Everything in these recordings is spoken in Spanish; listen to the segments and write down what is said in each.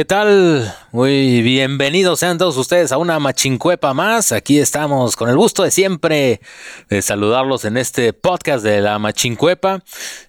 ¿Qué tal? Muy bienvenidos sean todos ustedes a una machincuepa más. Aquí estamos con el gusto de siempre de saludarlos en este podcast de la machincuepa.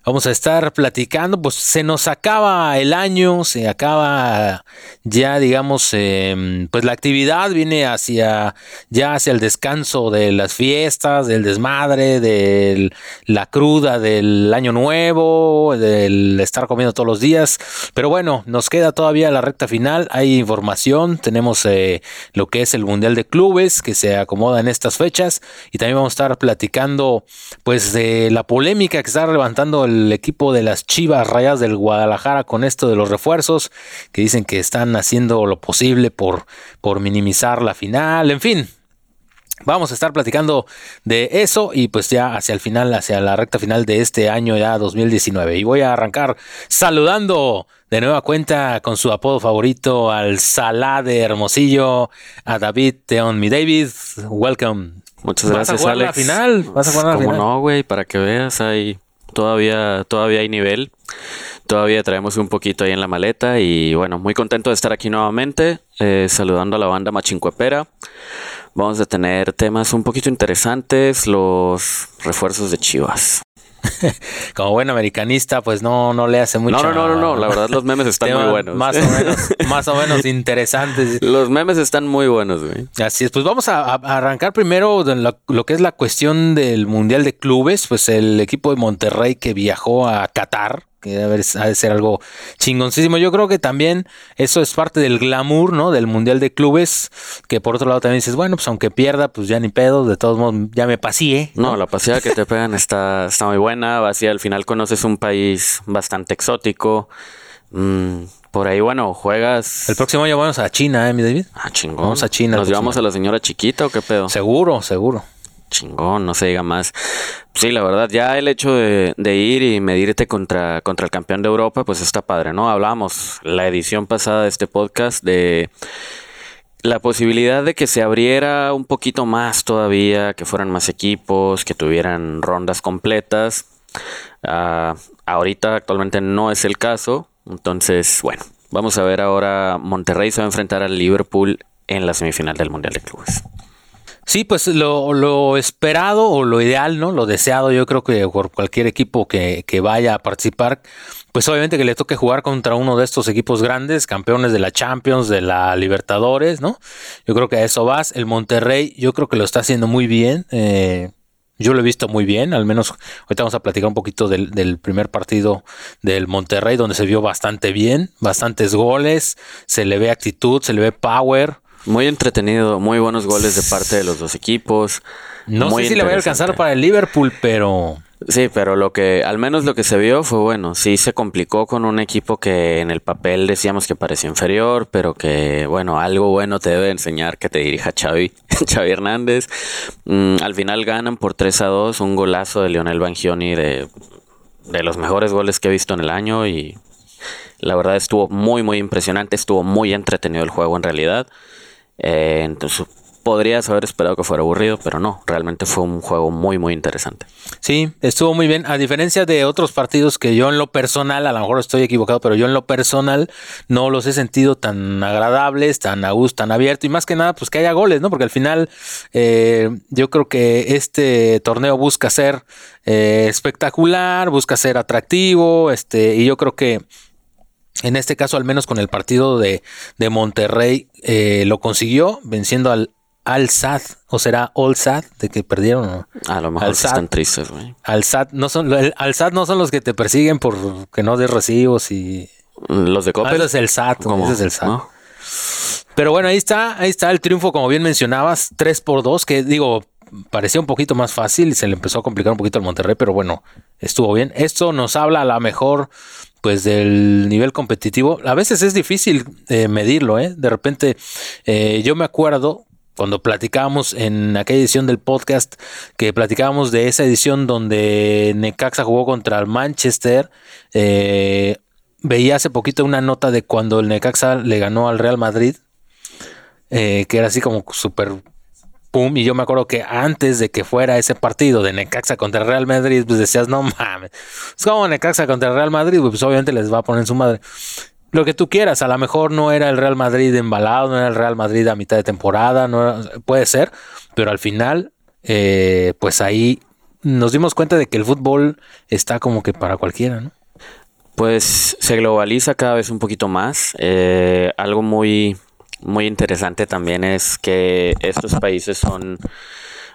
Vamos a estar platicando, pues se nos acaba el año, se acaba ya digamos, em, pues la actividad viene hacia ya hacia el descanso de las fiestas, del desmadre, de la cruda del año nuevo, del estar comiendo todos los días. Pero bueno, nos queda todavía la recta final, hay información, tenemos eh, lo que es el Mundial de Clubes que se acomoda en estas fechas y también vamos a estar platicando pues de la polémica que está levantando el equipo de las Chivas Rayas del Guadalajara con esto de los refuerzos que dicen que están haciendo lo posible por, por minimizar la final, en fin, Vamos a estar platicando de eso y pues ya hacia el final, hacia la recta final de este año ya 2019. Y voy a arrancar saludando de nueva cuenta con su apodo favorito al Salá de Hermosillo, a David Teon. Mi David, welcome. Muchas gracias, ¿Vas a jugar la final? ¿Vas a jugar la final? no, güey? Para que veas, hay todavía, todavía hay nivel. Todavía traemos un poquito ahí en la maleta y bueno, muy contento de estar aquí nuevamente, eh, saludando a la banda Machincuepera. Vamos a tener temas un poquito interesantes, los refuerzos de Chivas. Como buen americanista, pues no, no le hace mucho. No, no, no, no, la verdad los memes están muy buenos. Más o menos, más o menos interesantes. Los memes están muy buenos, güey. Así es, pues vamos a, arrancar primero lo, lo, que es la cuestión del Mundial de Clubes, pues el equipo de Monterrey que viajó a Qatar que debe ha de ser algo chingoncísimo. Yo creo que también eso es parte del glamour, ¿no? Del Mundial de Clubes, que por otro lado también dices, bueno, pues aunque pierda, pues ya ni pedo, de todos modos ya me pasé. ¿no? la paseada que te pegan está, está muy buena, así al final conoces un país bastante exótico. Mm, por ahí, bueno, juegas. El próximo año vamos a China, ¿eh, mi David? Ah, chingón. Vamos a China. ¿Nos llevamos a la señora chiquita o qué pedo? Seguro, seguro chingón, no se diga más. Sí, la verdad, ya el hecho de, ir y medirte contra, contra el campeón de Europa, pues está padre, ¿no? Hablamos la edición pasada de este podcast de la posibilidad de que se abriera un poquito más todavía, que fueran más equipos, que tuvieran rondas completas. Ah, ahorita actualmente no es el caso, entonces, bueno, vamos a ver ahora Monterrey se va a enfrentar al Liverpool en la semifinal del Mundial de Clubes. Sí, pues lo, esperado o lo ideal, ¿no? Lo deseado, yo creo que por cualquier equipo que, vaya a participar, pues obviamente que le toque jugar contra uno de estos equipos grandes, campeones de la Champions, de la Libertadores, ¿no? Yo creo que a eso vas. El Monterrey, yo creo que lo está haciendo muy bien. Eh, yo lo he visto muy bien, al menos ahorita vamos a platicar un poquito del, del, primer partido del Monterrey, donde se vio bastante bien, bastantes goles, se le ve actitud, se le ve power. Muy entretenido, muy buenos goles de parte de los dos equipos. No sé si le voy a alcanzar para el Liverpool, pero... Sí, pero lo que, al menos lo que se vio fue bueno. Sí se complicó con un equipo que en el papel decíamos que parecía inferior, pero que, bueno, algo bueno te debe enseñar que te dirija Xavi, Xavi Hernández. Mm, al final ganan por 3 a 2, un golazo de Lionel Bangioni de, de los mejores goles que he visto en el año y la verdad estuvo muy, muy impresionante, estuvo muy entretenido el juego en realidad. Eh, entonces podrías haber esperado que fuera aburrido, pero no, realmente fue un juego muy, muy interesante. Sí, estuvo muy bien. A diferencia de otros partidos que yo en lo personal, a lo mejor estoy equivocado, pero yo en lo personal no los he sentido tan agradables, tan a gusto, tan abierto y más que nada, pues que haya goles, ¿no? Porque al final eh, yo creo que este torneo busca ser eh, espectacular, busca ser atractivo, este, y yo creo que en este caso, al menos con el partido de, Monterrey, eh, lo consiguió venciendo al Al Sad, o será All Sad, de que perdieron. A lo mejor están tristes, güey. Al Sad no son, Al Sad no son los que te persiguen por que no des recibos y. Los de Coppel. Ah, es el SAT, ese es el SAT. Pero bueno, ahí está, ahí está el triunfo, como bien mencionabas, 3 por 2, que digo, parecía un poquito más fácil y se le empezó a complicar un poquito al Monterrey, pero bueno, estuvo bien. Esto nos habla a la mejor pues del nivel competitivo. A veces es difícil eh, medirlo, ¿eh? De repente, eh, yo me acuerdo cuando platicábamos en aquella edición del podcast, que platicábamos de esa edición donde Necaxa jugó contra el Manchester, eh, veía hace poquito una nota de cuando el Necaxa le ganó al Real Madrid, que era así como súper pum, y yo me acuerdo que antes de que fuera ese partido de Necaxa contra Real Madrid, pues decías, no mames, es como Necaxa contra Real Madrid, pues obviamente les va a poner su madre. lo que tú quieras. A lo mejor no era el Real Madrid embalado, no era el Real Madrid a mitad de temporada, no puede ser, pero al final, eh, pues ahí nos dimos cuenta de que el fútbol está como que para cualquiera, ¿no? Pues se globaliza cada vez un poquito más. Eh, algo muy, muy interesante también es que estos países son,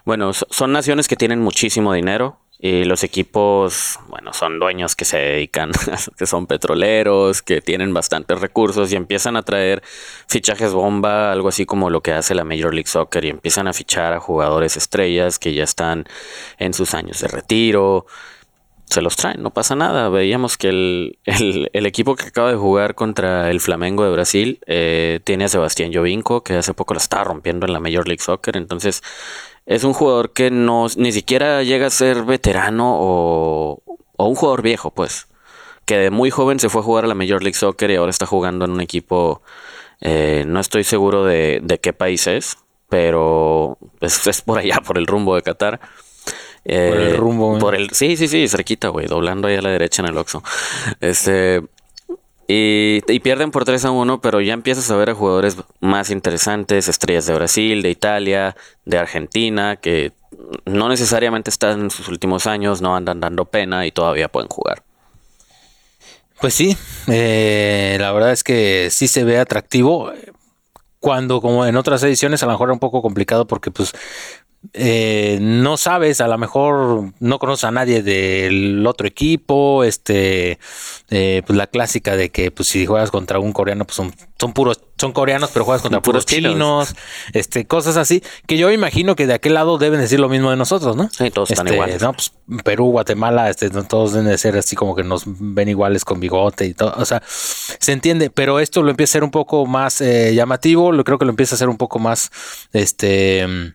bueno, son naciones que tienen muchísimo dinero, y los equipos, bueno, son dueños que se dedican, que son petroleros, que tienen bastantes recursos y empiezan a traer fichajes bomba, algo así como lo que hace la Major League Soccer y empiezan a fichar a jugadores estrellas que ya están en sus años de retiro. Se los traen, no pasa nada. Veíamos que el, el, equipo que acaba de jugar contra el Flamengo de Brasil eh, tiene a Sebastián Jovinko, que hace poco la estaba rompiendo en la Major League Soccer. Entonces, es un jugador que no ni siquiera llega a ser veterano o, un jugador viejo, pues. Que de muy joven se fue a jugar a la Major League Soccer y ahora está jugando en un equipo. Eh, no estoy seguro de, qué país es, pero es, por allá, por el rumbo de Qatar. Por el eh, rumbo. Por el, sí, sí, sí, cerquita, güey, doblando ahí a la derecha en el Oxxo. Este, y, pierden por 3 a 1, pero ya empiezas a ver a jugadores más interesantes, estrellas de Brasil, de Italia, de Argentina, que no necesariamente están en sus últimos años, no andan dando pena y todavía pueden jugar. Pues sí, eh, la verdad es que sí se ve atractivo. Cuando como en otras ediciones a lo mejor era un poco complicado porque pues eh, no sabes, a lo mejor no conoces a nadie del otro equipo, este, eh, pues la clásica de que pues si juegas contra un coreano, pues son, son puros, son coreanos, pero juegas contra puros, chinos, este, cosas así, que yo imagino que de aquel lado deben decir lo mismo de nosotros, ¿no? Sí, todos están este, iguales. No, pues Perú, Guatemala, este, todos deben de ser así como que nos ven iguales con bigote y todo, o sea, se entiende, pero esto lo empieza a ser un poco más eh, llamativo, lo creo que lo empieza a ser un poco más, este,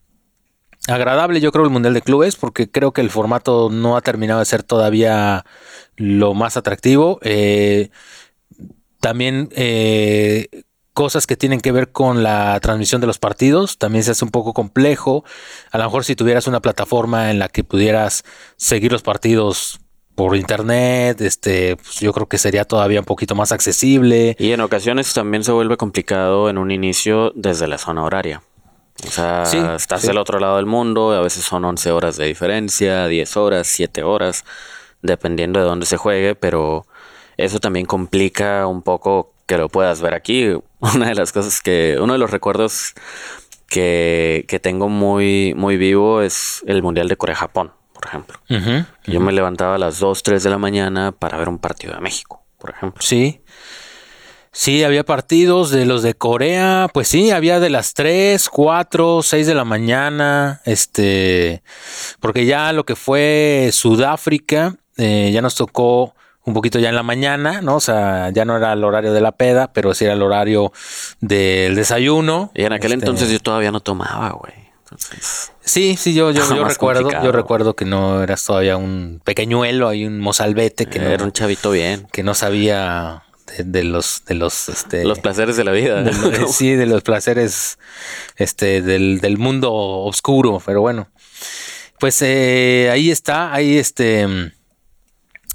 agradable, yo creo, el Mundial de Clubes, porque creo que el formato no ha terminado de ser todavía lo más atractivo. Eh, también eh, cosas que tienen que ver con la transmisión de los partidos, también se hace un poco complejo. A lo mejor si tuvieras una plataforma en la que pudieras seguir los partidos por internet, este, pues yo creo que sería todavía un poquito más accesible. Y en ocasiones también se vuelve complicado en un inicio desde la zona horaria. O sea, estás del otro lado del mundo, a veces son 11 horas de diferencia, 10 horas, 7 horas, dependiendo de dónde se juegue, pero eso también complica un poco que lo puedas ver aquí. Una de las cosas que, uno de los recuerdos que, que tengo muy, muy vivo es el Mundial de Corea-Japón, por ejemplo. Yo me levantaba a las 2, 3 de la mañana para ver un partido de México, por ejemplo. Sí. Sí, había partidos de los de Corea, pues sí, había de las 3, 4, 6 de la mañana, este, porque ya lo que fue Sudáfrica, eh, ya nos tocó un poquito ya en la mañana, ¿no? O sea, ya no era el horario de la peda, pero sí era el horario del desayuno. Y en aquel este, entonces yo todavía no tomaba, güey. Sí, sí, yo, yo, yo recuerdo, yo recuerdo que no eras todavía un pequeñuelo, hay un mozalbete que era un chavito bien, que no sabía de, los de los este, los placeres de la vida sí de los placeres este del, del mundo oscuro pero bueno pues eh, ahí está ahí este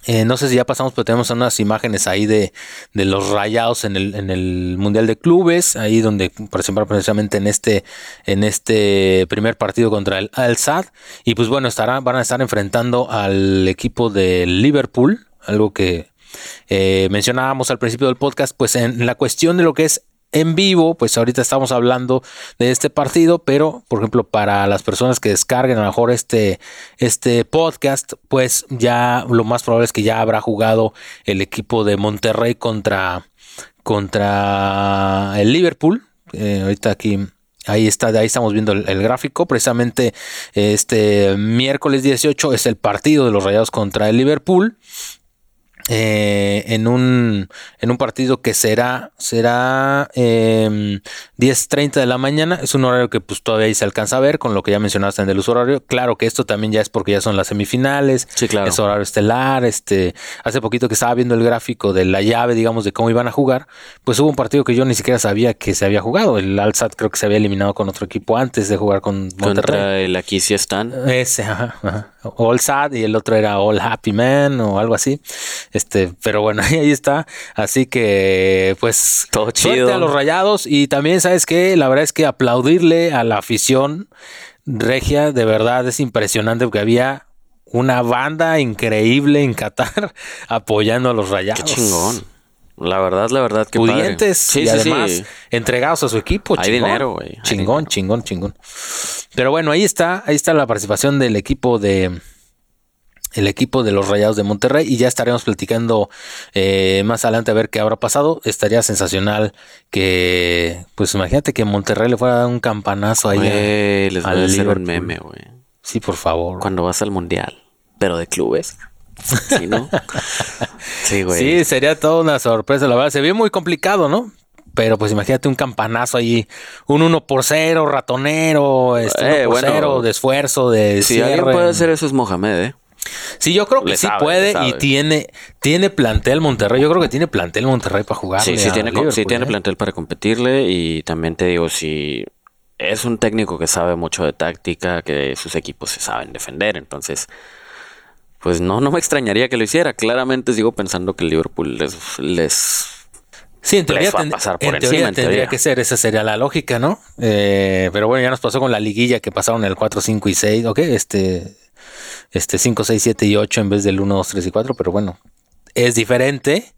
eh, no sé si ya pasamos, pero tenemos unas imágenes ahí de, de los rayados en el, en el Mundial de Clubes, ahí donde, por ejemplo, precisamente en este, en este primer partido contra el Al Sad. Y pues bueno, estarán, van a estar enfrentando al equipo de Liverpool, algo que eh, mencionábamos al principio del podcast, pues en la cuestión de lo que es en vivo, pues ahorita estamos hablando de este partido, pero por ejemplo para las personas que descarguen a lo mejor este, este podcast, pues ya lo más probable es que ya habrá jugado el equipo de Monterrey contra, contra el Liverpool. Eh, ahorita aquí Ahí está, ahí estamos viendo el, el, gráfico. Precisamente este miércoles 18 es el partido de los Rayados contra el Liverpool. Eh, en, un, en un partido que será, será eh, 10.30 de la mañana. Es un horario que pues todavía ahí se alcanza a ver con lo que ya mencionaste en el uso horario. Claro que esto también ya es porque ya son las semifinales. Sí, claro. Es horario estelar. Este, hace poquito que estaba viendo el gráfico de la llave, digamos, de cómo iban a jugar. Pues hubo un partido que yo ni siquiera sabía que se había jugado. El Alsat creo que se había eliminado con otro equipo antes de jugar con Monterrey. Contra el aquí sí están. Ese, ajá, ajá. All Sad y el otro era All Happy Man o algo así. Este, pero bueno, ahí, está. Así que, pues, todo chido. a los rayados. Y también, ¿sabes qué? La verdad es que aplaudirle a la afición regia, de verdad es impresionante porque había una banda increíble en Qatar apoyando a los rayados. Qué chingón. La verdad, la verdad que pudientes sí, y además entregados a su equipo. Hay dinero, güey. Chingón, chingón, chingón. Pero bueno, ahí está, ahí está la participación del equipo de el equipo de los Rayados de Monterrey y ya estaremos platicando eh, más adelante a ver qué habrá pasado. Estaría sensacional que, pues imagínate que Monterrey le fuera a dar un campanazo ahí. les voy a hacer un meme, güey. Sí, por favor. Cuando vas al mundial, pero de clubes. Sí, ¿no? sí, güey. Sí, sería toda una sorpresa, la verdad. Se ve muy complicado, ¿no? Pero pues imagínate un campanazo ahí, un 1 por 0, ratonero, este, eh, por 0 de esfuerzo, de Si alguien puede hacer eso es Mohamed, ¿eh? Sí, yo creo que sí puede y tiene, tiene plantel Monterrey. Yo creo que tiene plantel Monterrey para jugar. Sí, sí tiene, sí tiene ¿eh? plantel para competirle y también te digo, si es un técnico que sabe mucho de táctica, que sus equipos se saben defender, entonces pues no, no me extrañaría que lo hiciera. Claramente sigo pensando que el Liverpool les, les Sí, en teoría, pasar por encima, tendría que ser, esa sería la lógica, ¿no? Eh, pero bueno, ya nos pasó con la liguilla que pasaron el 4, 5 y 6, ¿ok? Este, este 5, 6, 7 y 8 en vez del 1, 2, 3 y 4, pero bueno, es diferente.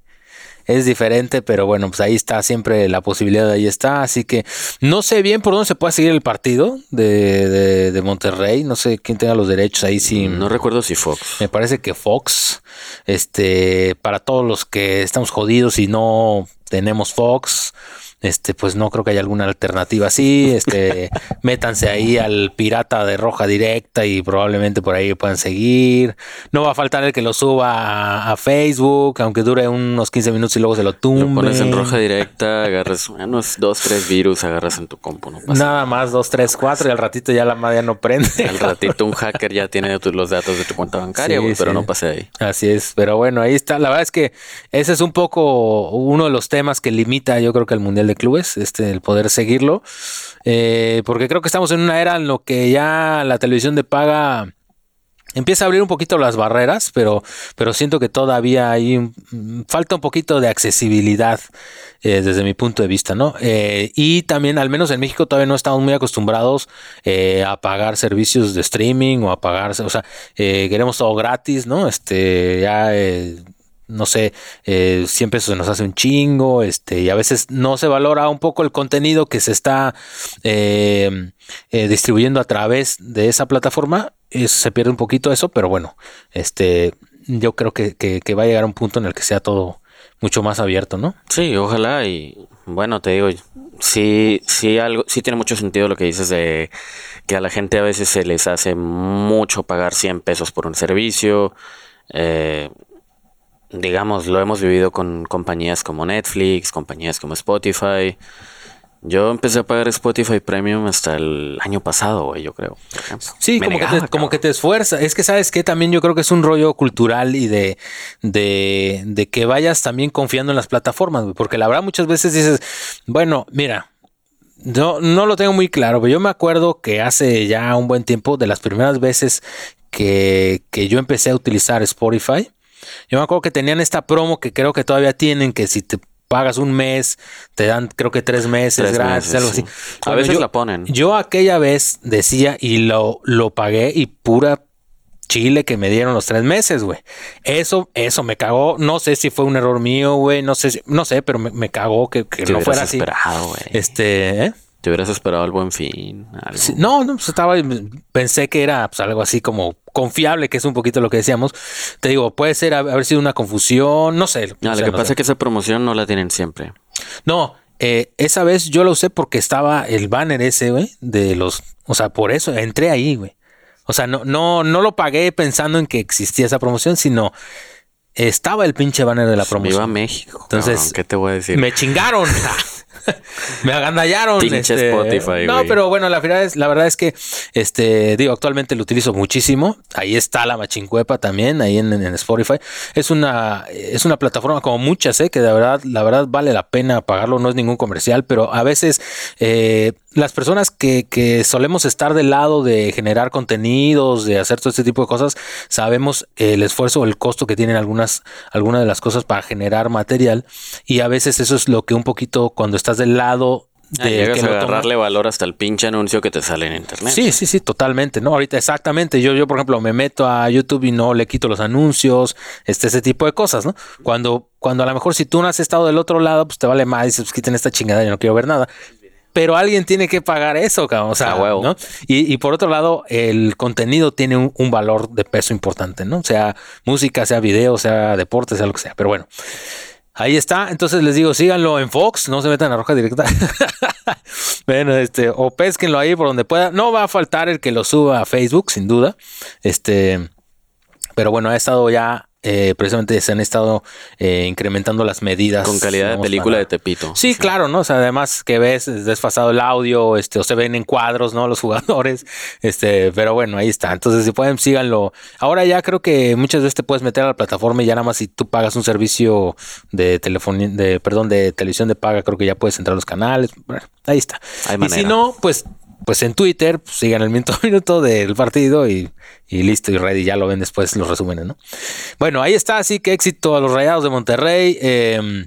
Es diferente, pero bueno, pues ahí está siempre la posibilidad, ahí está. Así que no sé bien por dónde se puede seguir el partido de, de, Monterrey. No sé quién tenga los derechos ahí. Sí, no recuerdo si Fox. Me parece que Fox. Este, para todos los que estamos jodidos y no tenemos Fox este, pues no creo que haya alguna alternativa así, este, métanse ahí al pirata de roja directa y probablemente por ahí puedan seguir. No va a faltar el que lo suba a, Facebook, aunque dure unos 15 minutos y luego se lo tumbe. Lo pones en roja directa, agarras unos 2, 3 virus, agarras en tu compu, no pasa nada. más 2, 3, 4 y al ratito ya la madre no prende. Al ratito un hacker ya tiene los datos de tu cuenta bancaria, pero no pase ahí. Así es, pero bueno, ahí está. La verdad es que ese es un poco uno de los temas que limita yo creo que el Mundial de clubes, este, el poder seguirlo, eh, porque creo que estamos en una era en lo que ya la televisión de paga empieza a abrir un poquito las barreras, pero, pero siento que todavía hay falta un poquito de accesibilidad eh, desde mi punto de vista, ¿no? Eh, y también, al menos en México, todavía no estamos muy acostumbrados a pagar servicios de streaming o a pagar, o sea, queremos todo gratis, ¿no? Este, ya no sé, eh, siempre eso se nos hace un chingo, este, y a veces no se valora un poco el contenido que se está eh, eh, distribuyendo a través de esa plataforma, se pierde un poquito eso, pero bueno, este, yo creo que, que, va a llegar a un punto en el que sea todo mucho más abierto, ¿no? Sí, ojalá, y bueno, te digo, sí, sí, algo, sí tiene mucho sentido lo que dices de que a la gente a veces se les hace mucho pagar 100 pesos por un servicio, eh, digamos, lo hemos vivido con compañías como Netflix, compañías como Spotify. Yo empecé a pagar Spotify Premium hasta el año pasado, yo creo. Sí, como, que te, como, que te, esfuerza. Es que sabes que también yo creo que es un rollo cultural y de, de, de que vayas también confiando en las plataformas, porque la verdad muchas veces dices, bueno, mira, no, no lo tengo muy claro, pero yo me acuerdo que hace ya un buen tiempo, de las primeras veces que, que yo empecé a utilizar Spotify, yo me acuerdo que tenían esta promo que creo que todavía tienen, que si te pagas un mes, te dan creo que tres meses gratis, algo así. A veces la ponen. Yo aquella vez decía y lo, lo pagué y pura chile que me dieron los tres meses, güey. Eso, eso me cagó. No sé si fue un error mío, güey. No sé, no sé, pero me, me cagó que, que no fuera así. Este, ¿eh? Te hubieras esperado el buen fin. no, no, pues estaba, pensé que era pues, algo así como confiable, que es un poquito lo que decíamos. Te digo, puede ser haber sido una confusión, no sé. No, lo que pasa es que esa promoción no la tienen siempre. No, eh, esa vez yo lo usé porque estaba el banner ese, güey, de los, o sea, por eso entré ahí, güey. O sea, no, no, no lo pagué pensando en que existía esa promoción, sino estaba el pinche banner de la promoción. Viva México. Entonces, ¿qué te voy a decir? Me chingaron. me agandallaron. Este, Spotify. No, pero bueno, la verdad es, la verdad es que, este, digo, actualmente lo utilizo muchísimo. Ahí está la Machincuepa también, ahí en, Spotify. Es una, es una plataforma como muchas, ¿eh? que de verdad, la verdad vale la pena pagarlo. No es ningún comercial, pero a veces, eh, las personas que, que, solemos estar del lado de generar contenidos, de hacer todo este tipo de cosas, sabemos el esfuerzo o el costo que tienen algunas, algunas de las cosas para generar material. Y a veces eso es lo que un poquito cuando estás del lado Ah, de llegas a agarrarle valor hasta el pinche anuncio que te sale en internet. Sí, sí, sí, totalmente, ¿no? Ahorita exactamente, yo, yo por ejemplo me meto a YouTube y no le quito los anuncios, este, ese tipo de cosas, ¿no? Cuando, cuando a lo mejor si tú no has estado del otro lado, pues te vale más, dices, pues quiten esta chingada, yo no quiero ver nada. Pero alguien tiene que pagar eso, cabrón. O sea, huevo. ¿no? Y, y, por otro lado, el contenido tiene un, un, valor de peso importante, ¿no? Sea música, sea video, sea deporte, sea lo que sea. Pero bueno, Ahí está. Entonces les digo, síganlo en Fox, no se metan a Roja Directa. bueno, este, o pesquenlo ahí por donde pueda. No va a faltar el que lo suba a Facebook, sin duda. Este, pero bueno, ha estado ya eh, precisamente se han estado eh, incrementando las medidas. Con calidad de película de Tepito. Sí, claro, ¿no? O sea, además que ves desfasado el audio, este, o se ven en cuadros, ¿no? Los jugadores, este, pero bueno, ahí está. Entonces, si pueden, síganlo. Ahora ya creo que muchas veces te puedes meter a la plataforma y ya nada más si tú pagas un servicio de telefonía, de, perdón, de televisión de paga, creo que ya puedes entrar a los canales. Bueno, ahí está. y si no, pues pues en Twitter, pues, sigan el minuto minuto del partido y, listo, y ready, ya lo ven después los resúmenes, ¿no? Bueno, ahí está, así que éxito a los Rayados de Monterrey. Eh,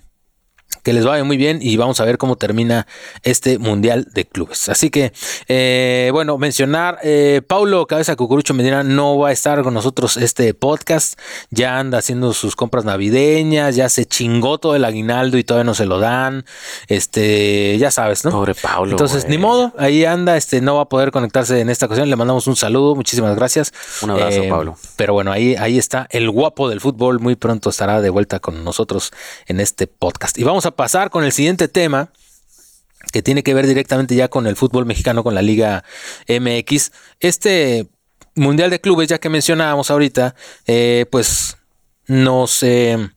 que les vaya muy bien y vamos a ver cómo termina este Mundial de Clubes. Así que, eh, bueno, mencionar, eh, Paulo Cabeza Cucurucho Medina no va a estar con nosotros este podcast, ya anda haciendo sus compras navideñas, ya se chingó todo el aguinaldo y todavía no se lo dan, este, ya sabes, ¿no? Pobre Paulo. Entonces, ni modo, ahí anda, este, no va a poder conectarse en esta ocasión, le mandamos un saludo, muchísimas gracias. Un abrazo, eh, Pablo. Pero bueno, ahí, ahí está el guapo del fútbol, muy pronto estará de vuelta con nosotros en este podcast. Y vamos a pasar con el siguiente tema que tiene que ver directamente ya con el fútbol mexicano, con la Liga MX. Este Mundial de Clubes, ya que mencionábamos ahorita, eh, pues nos... Eh,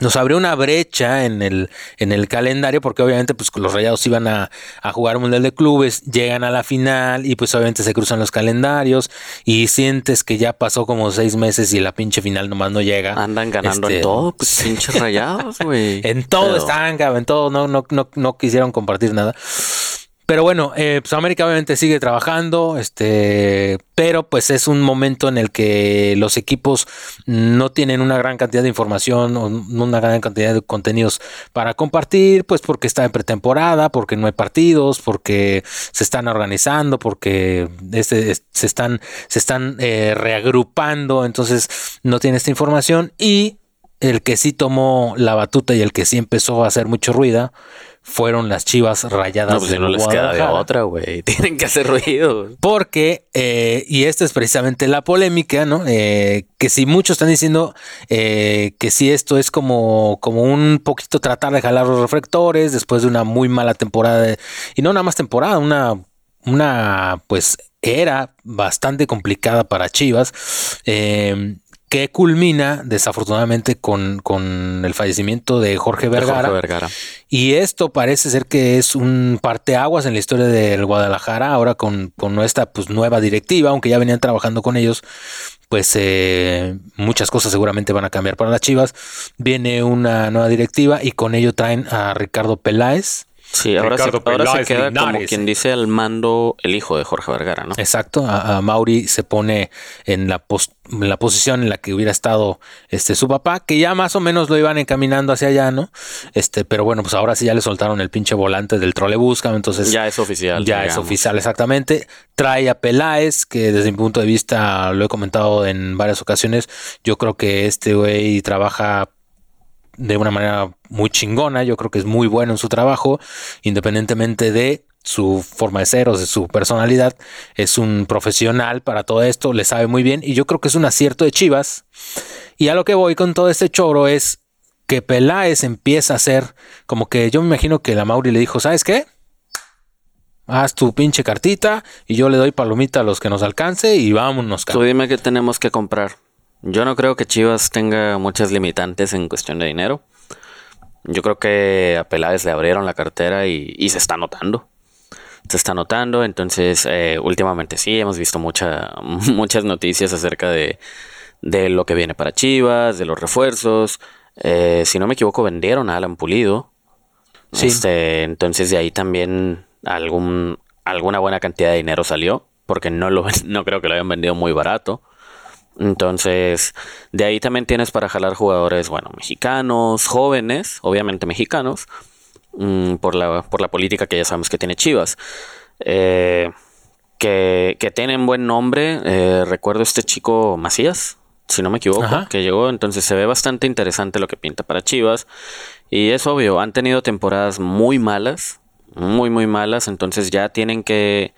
nos abrió una brecha en el, en el calendario porque obviamente pues los rayados iban a, jugar un mundial de clubes, llegan a la final y pues obviamente se cruzan los calendarios y sientes que ya pasó como seis meses y la pinche final nomás no llega. Andan ganando en este, todo, pues pinches rayados, güey. en todo están, en todo, no, no, no, no quisieron compartir nada. Pero bueno, eh, pues América obviamente sigue trabajando, este, pero pues es un momento en el que los equipos no tienen una gran cantidad de información o una gran cantidad de contenidos para compartir, pues porque está en pretemporada, porque no hay partidos, porque se están organizando, porque este, se están, se están eh, reagrupando, entonces no tiene esta información y el que sí tomó la batuta y el que sí empezó a hacer mucho ruido fueron las chivas rayadas. No, pues no les queda de otra, güey. Tienen que hacer ruido. Porque, eh, y esta es precisamente la polémica, ¿no? Eh, que si muchos están diciendo eh, que si esto es como, como un poquito tratar de jalar los reflectores después de una muy mala temporada, y no nada más temporada, una, una pues era bastante complicada para Chivas que culmina desafortunadamente con, con, el fallecimiento de Jorge Vergara. Jorge Vergara. Y esto parece ser que es un parteaguas en la historia del Guadalajara, ahora con, con esta pues, nueva directiva, aunque ya venían trabajando con ellos, pues eh, muchas cosas seguramente van a cambiar para las Chivas. Viene una nueva directiva y con ello traen a Ricardo Peláez, Sí, ahora, se, ahora se, queda como quien dice al mando el hijo de Jorge Vergara, ¿no? Exacto, a, Mauri se pone en la, la posición en la que hubiera estado este su papá, que ya más o menos lo iban encaminando hacia allá, ¿no? Este, pero bueno, pues ahora sí ya le soltaron el pinche volante del trolebús, entonces ya es oficial. Ya es oficial, exactamente. Trae a Peláez, que desde mi punto de vista lo he comentado en varias ocasiones, yo creo que este güey trabaja de una manera muy chingona, yo creo que es muy bueno en su trabajo, independientemente de su forma de ser o de su personalidad, es un profesional para todo esto, le sabe muy bien y yo creo que es un acierto de Chivas. Y a lo que voy con todo este choro es que Peláez empieza a ser como que yo me imagino que la Mauri le dijo, ¿sabes qué? Haz tu pinche cartita y yo le doy palomita a los que nos alcance y vámonos. Tú dime qué tenemos que comprar. Yo no creo que Chivas tenga muchas limitantes en cuestión de dinero. Yo creo que a Peláez le abrieron la cartera y, se está notando. Se está notando, entonces eh, últimamente sí, hemos visto mucha, muchas noticias acerca de, de, lo que viene para Chivas, de los refuerzos. Eh, si no me equivoco, vendieron a Alan Pulido. Sí. Este, entonces de ahí también algún, alguna buena cantidad de dinero salió, porque no, lo, no creo que lo hayan vendido muy barato. Entonces, de ahí también tienes para jalar jugadores, bueno, mexicanos, jóvenes, obviamente mexicanos, mm, por, la, por la política que ya sabemos que tiene Chivas. Eh, que, que, tienen buen nombre. Eh, recuerdo este chico Macías, si no me equivoco, que llegó. Entonces se ve bastante interesante lo que pinta para Chivas. Y es obvio, han tenido temporadas muy malas, muy, muy malas. Entonces ya tienen que,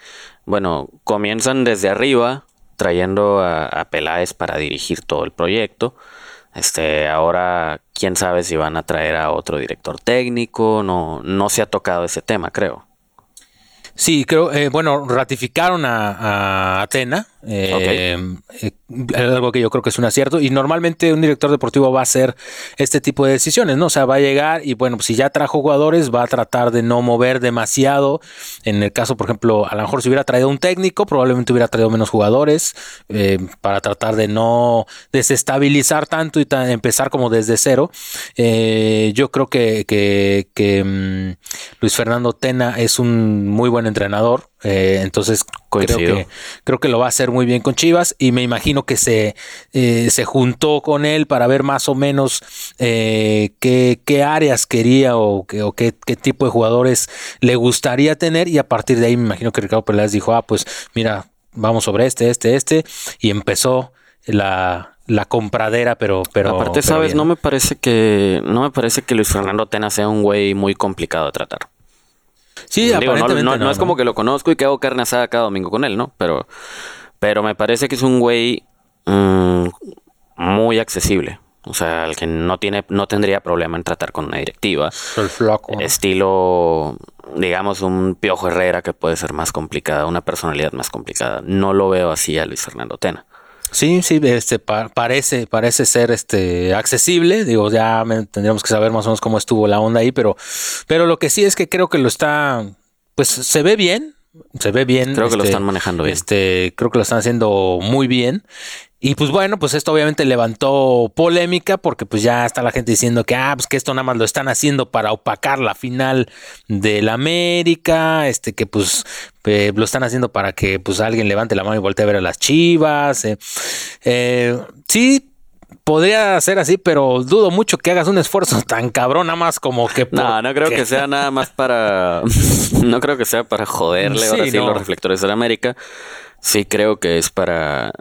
bueno, comienzan desde arriba, trayendo a, Peláez para dirigir todo el proyecto. Este, ahora, quién sabe si van a traer a otro director técnico. No, no se ha tocado ese tema, creo. Sí, creo, eh, bueno, ratificaron a Atena, eh, eh, algo que yo creo que es un acierto. Y normalmente un director deportivo va a hacer este tipo de decisiones, ¿no? O sea, va a llegar y bueno, pues si ya trajo jugadores, va a tratar de no mover demasiado. En el caso, por ejemplo, a lo mejor si hubiera traído un técnico, probablemente hubiera traído menos jugadores eh, para tratar de no desestabilizar tanto y empezar como desde cero. yo creo que, que, mm, Luis Fernando Tena es un muy buen entrenador. Entonces creo que, creo que lo va a hacer muy bien con Chivas y me imagino que se, eh, se juntó con él para ver más o menos eh, qué, qué, áreas quería o, qué, o qué, qué, tipo de jugadores le gustaría tener y a partir de ahí me imagino que Ricardo Peláez dijo, ah, pues mira, vamos sobre este, este, este y empezó la, la compradera, pero, pero aparte, sabes, no me parece que no me parece que Luis Fernando Tena sea un güey muy complicado de tratar. Sí, no, es como que lo conozco y que hago carne asada cada domingo con él, ¿no? Pero, pero me parece que es un güey mm, muy accesible. O sea, el que no tiene, no tendría problema en tratar con una directiva. El flaco. Estilo, digamos, un Piojo Herrera que puede ser más complicada, una personalidad más complicada. No lo veo así a Luis Fernando Tena. Sí, sí, este parece, parece ser este accesible. Digo, ya tendríamos que saber más o menos cómo estuvo la onda ahí, pero, pero lo que sí es que creo que lo está, pues se ve bien, se ve bien. Creo que lo este, están manejando bien. Este, creo que lo están haciendo muy bien. Y pues bueno, pues esto obviamente levantó polémica porque pues ya está la gente diciendo que, ah, pues que esto nada más lo están haciendo para opacar la final del América, este que pues eh, lo están haciendo para que pues alguien levante la mano y voltee a ver a las chivas. Eh. Eh, sí, podría ser así, pero dudo mucho que hagas un esfuerzo tan cabrón, nada más como que. No, no creo que sea nada más para. no creo que sea para joderle ahora sí los reflectores de la América. Sí creo que es para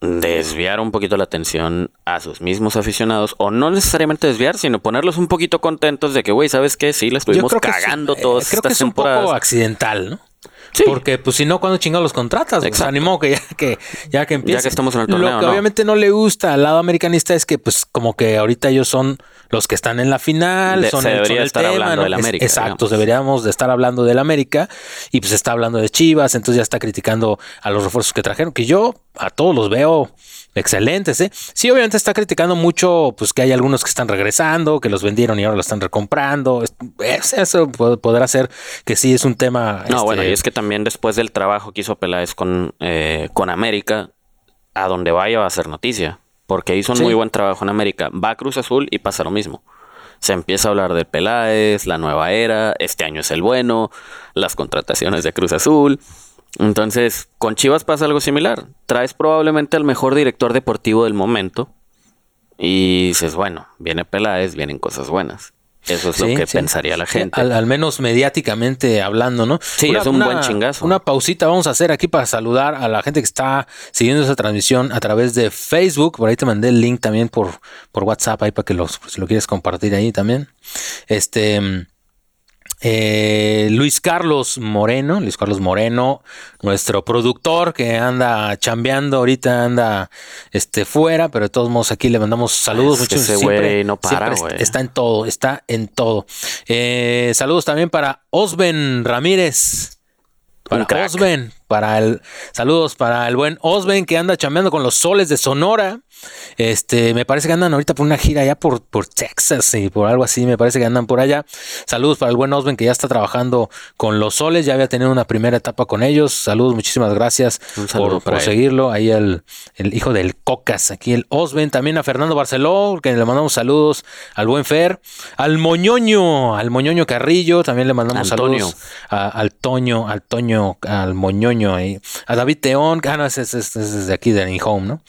desviar un poquito la atención a sus mismos aficionados, o no necesariamente desviar, sino ponerlos un poquito contentos de que, güey, ¿sabes qué? Sí, la estuvimos cagando todos. Eh, creo que es un poco accidental, ¿no? Porque, pues, si no, cuando chingados los contratas? Se animó que ya que, ya que empiece. Ya que estamos en el torneo, Lo que obviamente no le gusta al lado americanista es que, pues, como que ahorita ellos son los que están en la final, son, el, debería estar hablando del América. exacto, deberíamos de estar hablando del América y pues está hablando de Chivas, entonces ya está criticando a los refuerzos que trajeron, que yo a todos los veo excelentes, ¿eh? Sí, obviamente está criticando mucho, pues que hay algunos que están regresando, que los vendieron y ahora lo están recomprando. Eso podrá ser que sí es un tema. No, bueno, y este, es que también después del trabajo que hizo Peláez con, eh, con América, a donde vaya va a ser noticia, porque hizo un muy buen trabajo en América. Va a Cruz Azul y pasa lo mismo. Se empieza a hablar de Peláez, la nueva era, este año es el bueno, las contrataciones de Cruz Azul. Entonces, con Chivas pasa algo similar. Traes probablemente al mejor director deportivo del momento y dices, bueno, viene Peláez, vienen cosas buenas. Eso es lo que pensaría la gente. Al, menos mediáticamente hablando, ¿no? Sí, es un buen chingazo. Una pausita vamos a hacer aquí para saludar a la gente que está siguiendo esa transmisión a través de Facebook. Por ahí te mandé el link también por, por WhatsApp ahí para que los, si lo quieres compartir ahí también. Este. Eh, Luis Carlos Moreno, Luis Carlos Moreno, nuestro productor que anda chambeando, ahorita anda este, fuera, pero de todos modos aquí le mandamos saludos. muchos, ese güey no para, Está en todo, está en todo. Eh, saludos también para Osben Ramírez. Para Osben, para el saludos para el buen Osben que anda chambeando con los soles de Sonora. Este, me parece que andan ahorita por una gira allá por, por Texas y por algo así, me parece que andan por allá. Saludos para el buen Osben que ya está trabajando con los soles, ya había tenido una primera etapa con ellos. Saludos, muchísimas gracias por, seguirlo. Ahí el, el, hijo del Cocas, aquí el Osben, también a Fernando Barceló, que le mandamos saludos al buen Fer, al Moñoño, al Moñoño Carrillo, también le mandamos saludos al Toño, al Toño, al Moñoño, ahí, a David Teón, ah, no, ese es, de aquí de Home, ¿no?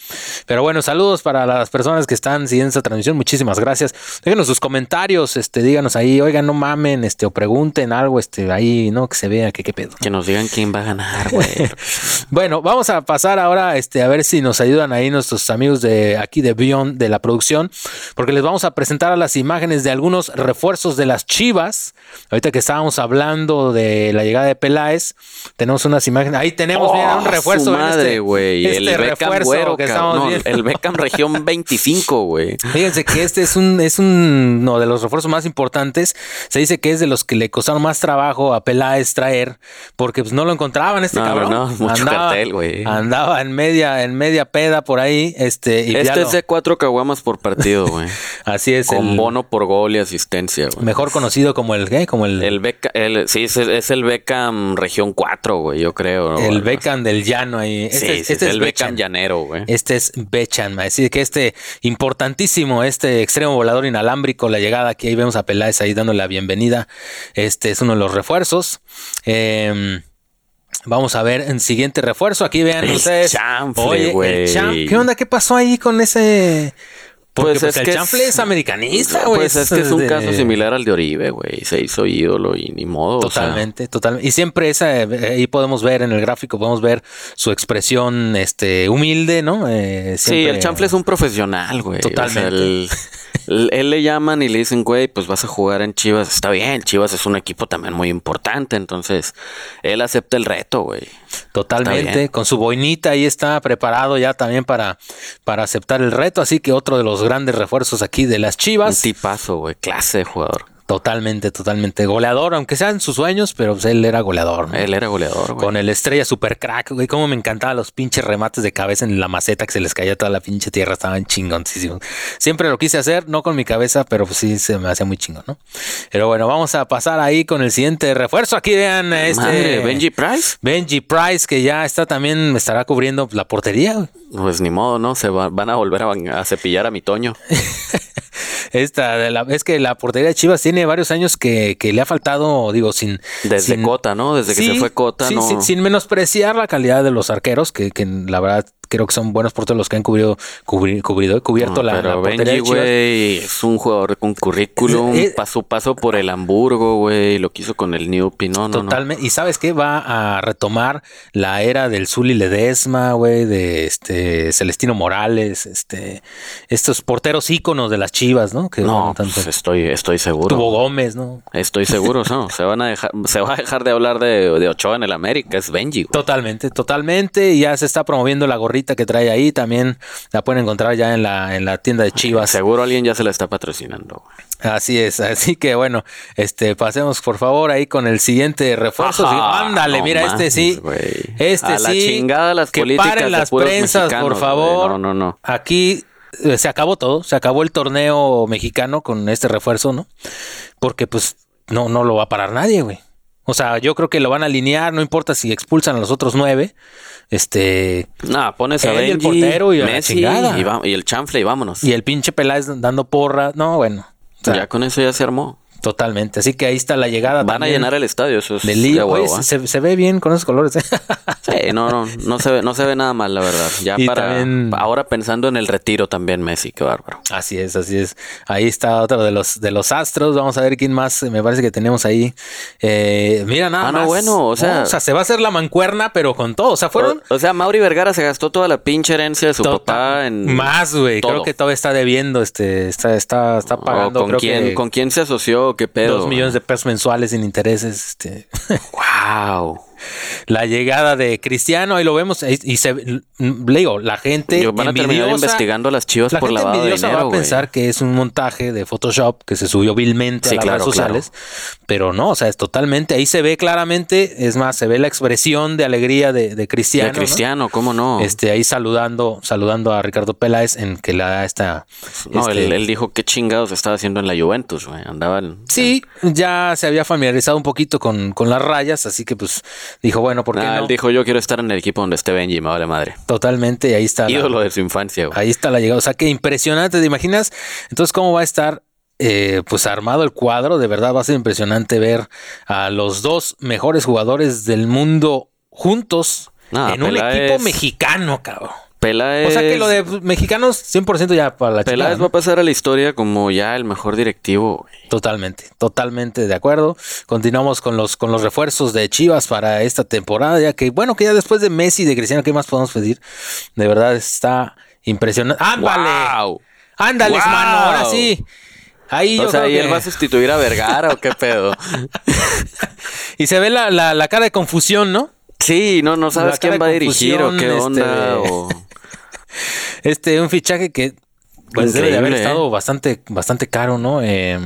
Pero bueno, saludos para las personas que están siguiendo esta transmisión, muchísimas gracias. Déjenos sus comentarios, este, díganos ahí, oigan, no mamen, este, o pregunten algo, este, ahí, ¿no? Que se vea que qué pedo. Que nos digan quién va a ganar, güey. bueno, vamos a pasar ahora, este, a ver si nos ayudan ahí nuestros amigos de aquí de Beyond de la producción, porque les vamos a presentar las imágenes de algunos refuerzos de las Chivas. Ahorita que estábamos hablando de la llegada de Peláez, tenemos unas imágenes. Ahí tenemos oh, un refuerzo. madre, este, güey. Este, el refuerzo que estamos viendo. El Beckham región 25, güey. Fíjense que este es un es uno de los refuerzos más importantes. Se dice que es de los que le costaron más trabajo a Peláez traer, porque pues no lo encontraban este cabrón. No, mucho andaba, cartel, güey. Andaba en media en media peda por ahí, este y Este es de cuatro caguamas por partido, güey. Así es. Con bono por gol y asistencia, güey. Mejor conocido como el ¿qué? Como el el, Beca, el sí es, es el Beckham región 4, güey, yo creo. El Beckham del llano ahí. Este, este es el Beckham llanero, güey. Este es Beckham, decir que este importantísimo, este extremo volador inalámbrico, la llegada aquí ahí vemos a Peláez ahí dándole la bienvenida. Este es uno de los refuerzos. Em, vamos a ver en siguiente refuerzo. Aquí vean ustedes. Oye, ¿Qué onda? ¿Qué pasó ahí con ese pues, pues, el chanfle es, americanista, güey. Pues es que es un caso similar al de Oribe, güey. Se hizo ídolo y ni modo. Totalmente, totalmente. Y siempre esa, eh, ahí podemos ver en el gráfico, podemos ver su expresión este, humilde, ¿no? Eh, sí, el chanfle es un profesional, güey. Totalmente. él le llaman y le dicen, güey, pues vas a jugar en Chivas. Está bien, Chivas es un equipo también muy importante. Entonces, él acepta el reto, güey. Totalmente. Con su boinita ahí está preparado ya también para, para aceptar el reto. Así que otro de los grandes refuerzos aquí de las Chivas. Un tipazo, güey. Clase de jugador. Totalmente, totalmente. Goleador, aunque sean sus sueños, pero pues, él era goleador. Él era goleador, güey. Con el estrella super crack, güey. Cómo me encantaban los pinches remates de cabeza en la maceta que se les caía toda la pinche tierra. Estaban chingoncísimos. Siempre lo quise hacer, no con mi cabeza, pero pues sí se me hacía muy chingón, ¿no? Pero bueno, vamos a pasar ahí con el siguiente refuerzo. Aquí vean este. Benji Price. Benji Price, que ya está también, estará cubriendo la portería, Pues ni modo, ¿no? Se van a volver a, a cepillar a mi Toño. Esta, es que la portería de Chivas tiene varios años que, le ha faltado, digo, sin. Desde Cota, ¿no? Desde que se fue Cota, ¿no? Sin, sin, menospreciar la calidad de los arqueros, que, que la verdad creo que son buenos por todos los que han cubrido, cubrido, cubierto la, pero Benji, güey, es un jugador con currículum, eh, pasó paso por el Hamburgo, güey, lo quiso con el Newpi, no, no, Totalmente, y ¿sabes qué? Va a retomar la era del Zuli Ledesma, güey, de este Celestino Morales, este estos porteros íconos de las Chivas, ¿no? Que no, pues estoy, estoy seguro. Tuvo Gómez, ¿no? Estoy seguro, ¿no? se van a dejar, se va a dejar de hablar de, de Ochoa en el América, es Benji. Totalmente, totalmente, y ya se está promoviendo la gorrita que trae ahí también la pueden encontrar ya en la, en la tienda de Chivas. Seguro alguien ya se la está patrocinando. Así es, así que bueno, este pasemos por favor ahí con el siguiente refuerzo. Ándale, mira, este sí. Este A sí. La chingada las que paren las prensas, por favor. No, no, no. Aquí eh, se acabó todo, se acabó el torneo mexicano con este refuerzo, ¿no? Porque pues no, no lo va a parar nadie, güey. O sea, yo creo que lo van a alinear, no importa si expulsan a los otros nueve. Este. No, pones a el portero y Messi y, el chanfle y vámonos. Y el pinche Peláez dando porra. No, bueno. ya con eso ya se armó. Totalmente. Así que ahí está la llegada. Van a llenar el estadio, eso es. De ¿eh? se, ve bien con esos colores. ¿eh? sí, no, no, no se ve, no se ve nada mal, la verdad. Ya para ahora pensando en el retiro también, Messi, qué bárbaro. Así es, así es. Ahí está otro de los de los astros. Vamos a ver quién más. Me parece que tenemos ahí. Eh, mira, nada ah, no, bueno, o sea. o sea, se va a hacer la mancuerna, pero con todo. O sea, fueron. O, sea, Mauri Vergara se gastó toda la pinche herencia de su papá en. Más, güey. Creo que todavía está debiendo, este, está, está, está pagando. ¿Con quién, ¿Con quién se asoció? ¿Qué pedo? Dos millones de pesos mensuales sin intereses. Este. wow. La llegada de Cristiano, ahí lo vemos, y se le digo, la gente van a terminar investigando a las chivas la por gente lavado de dinero, va a pensar que es un montaje de Photoshop que se subió vilmente Sí, a las claro, redes sociales, pero no, o sea, es totalmente, ahí se ve claramente, es más, se ve la expresión de alegría de, de Cristiano. De ¿no? Cristiano, ¿cómo no? Este, ahí saludando, saludando a Ricardo Peláez en que le da esta. no, este, él, él dijo qué chingados estaba haciendo en la Juventus, güey. Andaban. Sí, ya se había familiarizado un poquito con, con las rayas, así que pues dijo, bueno, ¿por qué Ah, no? él dijo, yo quiero estar en el equipo donde esté Benji, me vale madre. Totalmente, y ahí está. la- Ídolo de su infancia, güey. ahí está la llegada. O sea, que impresionante, ¿te imaginas? Entonces, ¿cómo va a estar? eh, pues armado el cuadro, de verdad va a ser impresionante ver a los dos mejores jugadores del mundo juntos No, en un equipo mexicano, cabrón. Peláez. O sea que lo de mexicanos 100% ya para la Peláez chingada, va a ¿no? pasar a la historia como ya el mejor directivo, güey. Totalmente, totalmente de acuerdo. Continuamos con los con los refuerzos de Chivas para esta temporada, ya que bueno, que ya después de Messi y de Cristiano, ¿qué más podemos pedir? De verdad está impresionante. ¡Ándale! ¡Wow! ¡Ándale, ¡Wow! mano! Ahora sí. Ahí yo O sea, creo ¿y que- él va a sustituir a Vergara o qué pedo? Y se ve la, la, la cara de confusión, ¿no? Sí, no, no sabes quién va a dirigir o qué confusión, onda. este, o- Este, un fichaje que pues debe de haber Increíble, estado ¿eh? bastante, bastante caro, ¿no? Eh,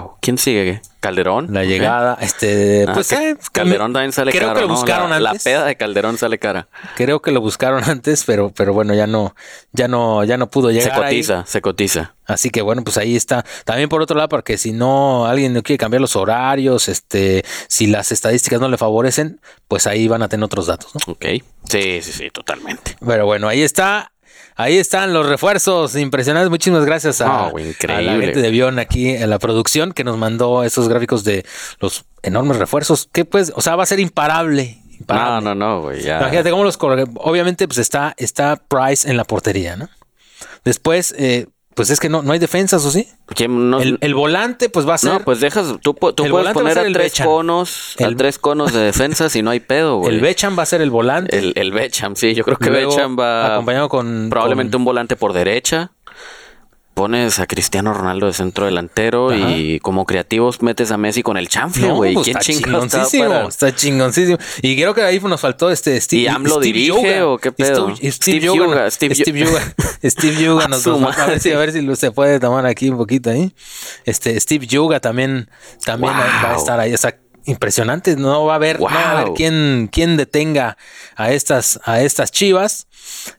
¡Wow! ¿Quién sigue? ¿Calderón? la llegada, este, Ah, pues que eh, Calderón también sale creo caro. que lo ¿no? buscaron la, la antes. peda de Calderón sale cara. Creo que lo buscaron antes, pero, pero bueno, ya no, ya no, ya no pudo Se llegar. ahí. cotiza, se cotiza. Así que bueno, pues ahí está. También por otro lado, porque si no alguien no quiere cambiar los horarios, este, si las estadísticas no le favorecen, pues ahí van a tener otros datos, ¿no? Ok. Sí, sí, sí, totalmente. Pero bueno, ahí está. Ahí están los refuerzos impresionantes. Muchísimas gracias a, No, la gente de Bion aquí en la producción que nos mandó esos gráficos de los enormes refuerzos. Que pues, o sea, va a ser imparable. No, imparable. no, no, güey. Ya. Imagínate cómo los Obviamente, pues está, está Price en la portería, ¿no? Después, eh, pues es que no, no hay defensas, ¿o sí? ¿Quién no- El, el volante, pues va a ser. No, pues dejas, tú, tú El puedes a poner a tres conos, a El- tres conos de defensa si no hay pedo, güey. el Beckham va a ser el volante. El, el Beckham, sí, yo creo que Luego, Beckham va acompañado con probablemente un volante por derecha. Pones a Cristiano Ronaldo de centro delantero Ajá. y como creativos metes a Messi con el chanfle, No, güey. pues ¿Quién está chingados está chingoncísimo, para- está chingoncísimo. Y creo que ahí nos faltó este Steve. ¿Y AMLO dirige Yuga. o qué pedo? Steve, Steve Steve Yuga. Steve Steve Yu- Yuga. Steve Yuga nos, nos- a ver si, a ver si se puede tomar aquí un poquito ahí. Este Steve Yuga también, también Wow. va a estar ahí. O sea, impresionante. No va a haber, no va a haber Wow. quién, quién detenga a estas, a estas chivas.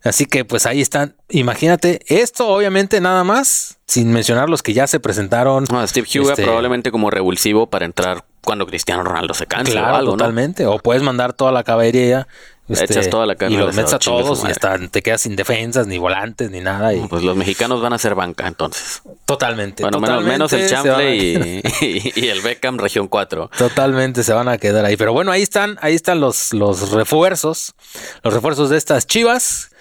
Así que pues ahí están. Imagínate, esto obviamente nada más, sin mencionar los que ya se presentaron. No, Steve Huga Este, probablemente como revulsivo para entrar cuando Cristiano Ronaldo se canse Claro, o algo, ¿no? totalmente. O puedes mandar toda la caballería. Este, Echas toda la carne Y los metes a todos y hasta te quedas sin defensas, ni volantes, ni nada. Y Pues los mexicanos van a ser banca entonces. totalmente. Bueno, menos, totalmente menos el y, y- y el Beckham región 4. Totalmente se van a quedar ahí. Pero bueno, ahí están, ahí están los, los refuerzos. Los refuerzos de estas chivas.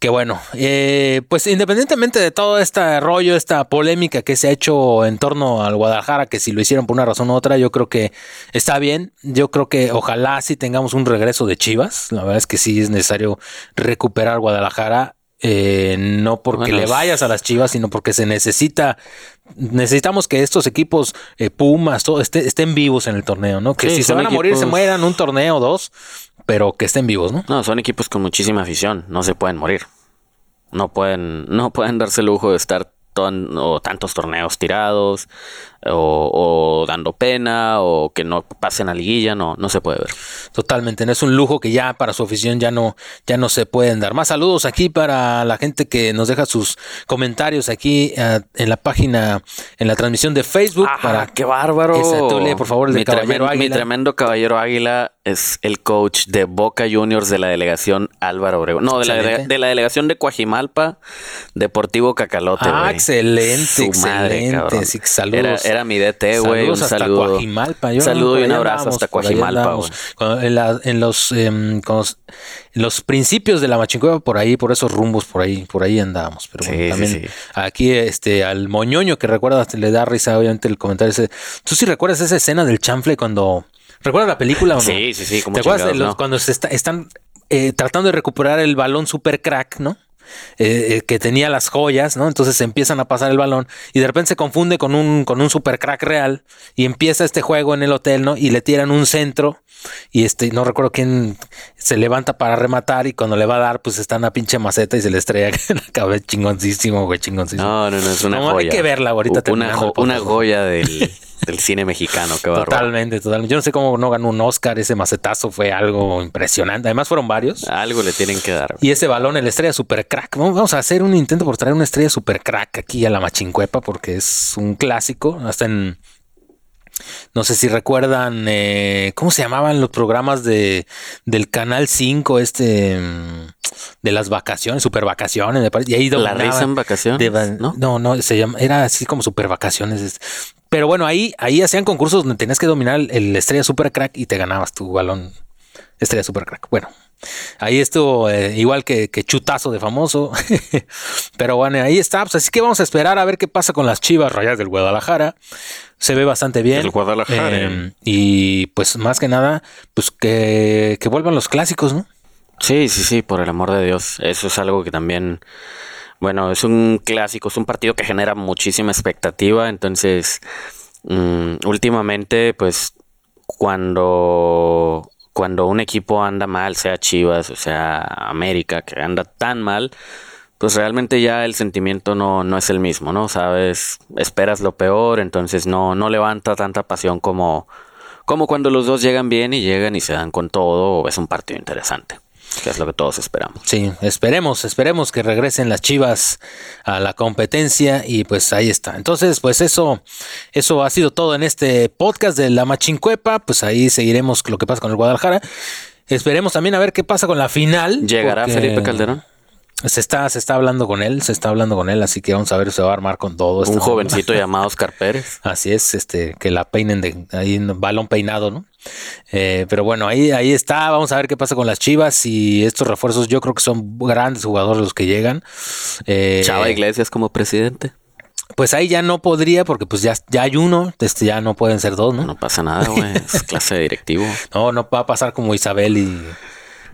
Que bueno, eh, pues independientemente de todo este rollo, esta polémica que se ha hecho en torno al Guadalajara, que si lo hicieron por una razón u otra, yo creo que está bien. Yo creo que ojalá sí tengamos un regreso de Chivas. La verdad es que sí es necesario recuperar Guadalajara. eh, no porque Bueno, le vayas a las Chivas, sino porque se necesita, necesitamos que estos equipos, eh, Pumas, todo, esté- estén vivos en el torneo, ¿no? Que Sí, si se van a morir, se mueran un torneo o dos, pero que estén vivos, ¿no? No, son equipos con muchísima afición, no se pueden morir. No pueden, no pueden darse el lujo de estar o tantos torneos tirados o, o dando pena o que no pasen a liguilla, no, no se puede ver. Totalmente, no es un lujo que ya para su afición ya no, ya no se pueden dar. Más saludos aquí para la gente que nos deja sus comentarios aquí eh, en la página, en la transmisión de Facebook. para qué bárbaro. Esa, por favor, el mi, Caballero tremen- mi tremendo caballero águila es el coach de Boca Juniors de la delegación Álvaro Obregón. No, de la, de la delegación de Coajimalpa, Deportivo Cacalote. Ah, excelente, Su madre, excelente. cabrón. Sí, saludos. Era, era mi DT, güey. Un Saludos hasta saludo. Coajimalpa. Yo, saludo y un abrazo hasta Coajimalpa, güey. Cuando- En, la- en los, los, en los principios de la machincueva, por ahí, por esos rumbos, por ahí, por ahí andábamos. Pero Sí, bueno, también sí. aquí este al moñoño que recuerdas, le da risa, obviamente, el comentario ese. ¿Tú sí recuerdas esa escena del chanfle cuando. ¿Recuerdas la película o no? Sí, sí, sí, como ¿Te acuerdas de los- no? cuando se está- están eh, tratando de recuperar el balón super crack, ¿no? Eh, eh, que tenía las joyas, ¿no? Entonces empiezan a pasar el balón y de repente se confunde con un, con un super crack real y empieza este juego en el hotel, ¿no? Y le tiran un centro y este, no recuerdo quién se levanta para rematar y cuando le va a dar, pues está una pinche maceta y se le estrella en la cabeza chingoncísimo, güey, chingoncísimo. No, no, no, es una joya. Hay que verla ahorita. Una, una joya del, del, cine mexicano que va Totalmente, totalmente. Yo no sé cómo no ganó un Oscar, ese macetazo fue algo impresionante. Además fueron varios. Algo le tienen que dar. Y ese balón, el estrella super crack. Vamos a hacer un intento por traer una estrella super crack aquí a la Machincuepa porque es un clásico. Hasta en no sé si recuerdan, eh, ¿cómo se llamaban los programas de, del Canal 5, este, mm, de las vacaciones, super vacaciones, me parece. Y ahí La risa en vacaciones, ¿no? No, no, se llama, era así como super vacaciones. Pero bueno, ahí, ahí hacían concursos donde tenías que dominar el estrella super crack y te ganabas tu balón estrella super crack. Bueno, Ahí estuvo eh, igual que, chutazo de famoso. Pero bueno, ahí está. Pues así que vamos a esperar a ver qué pasa con las chivas rayas del Guadalajara. Se ve bastante bien. El Guadalajara. Em, y pues más que nada, pues que, que vuelvan los clásicos, ¿no? Sí, sí, sí, por el amor de Dios. Eso es algo que también, bueno, es un clásico, es un partido que genera muchísima expectativa. Entonces, mm, últimamente, pues cuando cuando un equipo anda mal, sea Chivas o sea América, que anda tan mal, pues realmente ya el sentimiento no, no es el mismo, ¿no? Sabes, esperas lo peor, entonces no, no levanta tanta pasión como, como cuando los dos llegan bien y llegan y se dan con todo, es un partido interesante que es lo que todos esperamos. Sí, esperemos, esperemos que regresen las Chivas a la competencia y pues ahí está. Entonces, pues eso, eso ha sido todo en este podcast de la Machincuepa. Pues ahí seguiremos lo que pasa con el Guadalajara. Esperemos también a ver qué pasa con la final. ¿Llegará Felipe Calderón? Se está, se está hablando con él, se está hablando con él, así que vamos a ver si se va a armar con todo. Un jovencito llamado Oscar Pérez. Así es, este, que la peinen de ahí en balón peinado, ¿no? Eh, pero bueno, ahí, ahí está. Vamos a ver qué pasa con las Chivas y estos refuerzos. Yo creo que son grandes jugadores los que llegan. Eh, Chava Iglesias como presidente. Pues ahí ya no podría, porque pues ya, ya hay uno, este ya no pueden ser dos, ¿no? No pasa nada, güey. Es clase de directivo. No, no va a pasar como Isabel y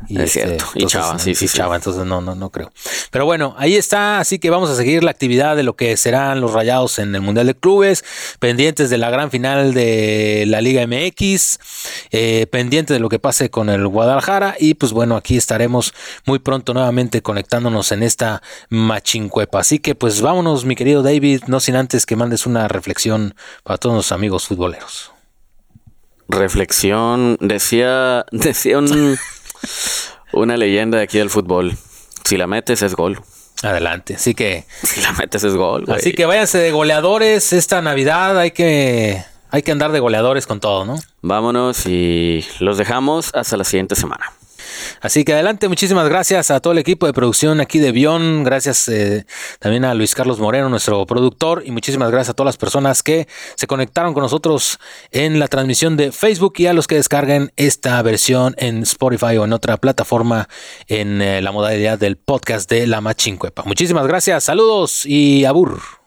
es este, cierto. y Chava, sí, sí, Chava, entonces no, no, no creo. Pero bueno, ahí está. Así que vamos a seguir la actividad de lo que serán los rayados en el Mundial de Clubes, pendientes de la gran final de la Liga MX, eh, pendientes de lo que pase con el Guadalajara. Y pues bueno, aquí estaremos muy pronto nuevamente conectándonos en esta machincuepa. Así que pues vámonos, mi querido David, no sin antes que mandes una reflexión para todos los amigos futboleros. Reflexión, decía, decía un. Una leyenda de aquí del fútbol. Si la metes es gol. Adelante. Así que. Si la metes es gol. Así que váyanse de goleadores esta Navidad. Hay que. Hay que andar de goleadores con todo, ¿no? Vámonos y los dejamos hasta la siguiente semana. Así que adelante, muchísimas gracias a todo el equipo de producción aquí de Bion, gracias eh, también a Luis Carlos Moreno, nuestro productor, y muchísimas gracias a todas las personas que se conectaron con nosotros en la transmisión de Facebook y a los que descarguen esta versión en Spotify o en otra plataforma en eh, la modalidad del podcast de La Machincuepa. Muchísimas gracias, saludos y abur.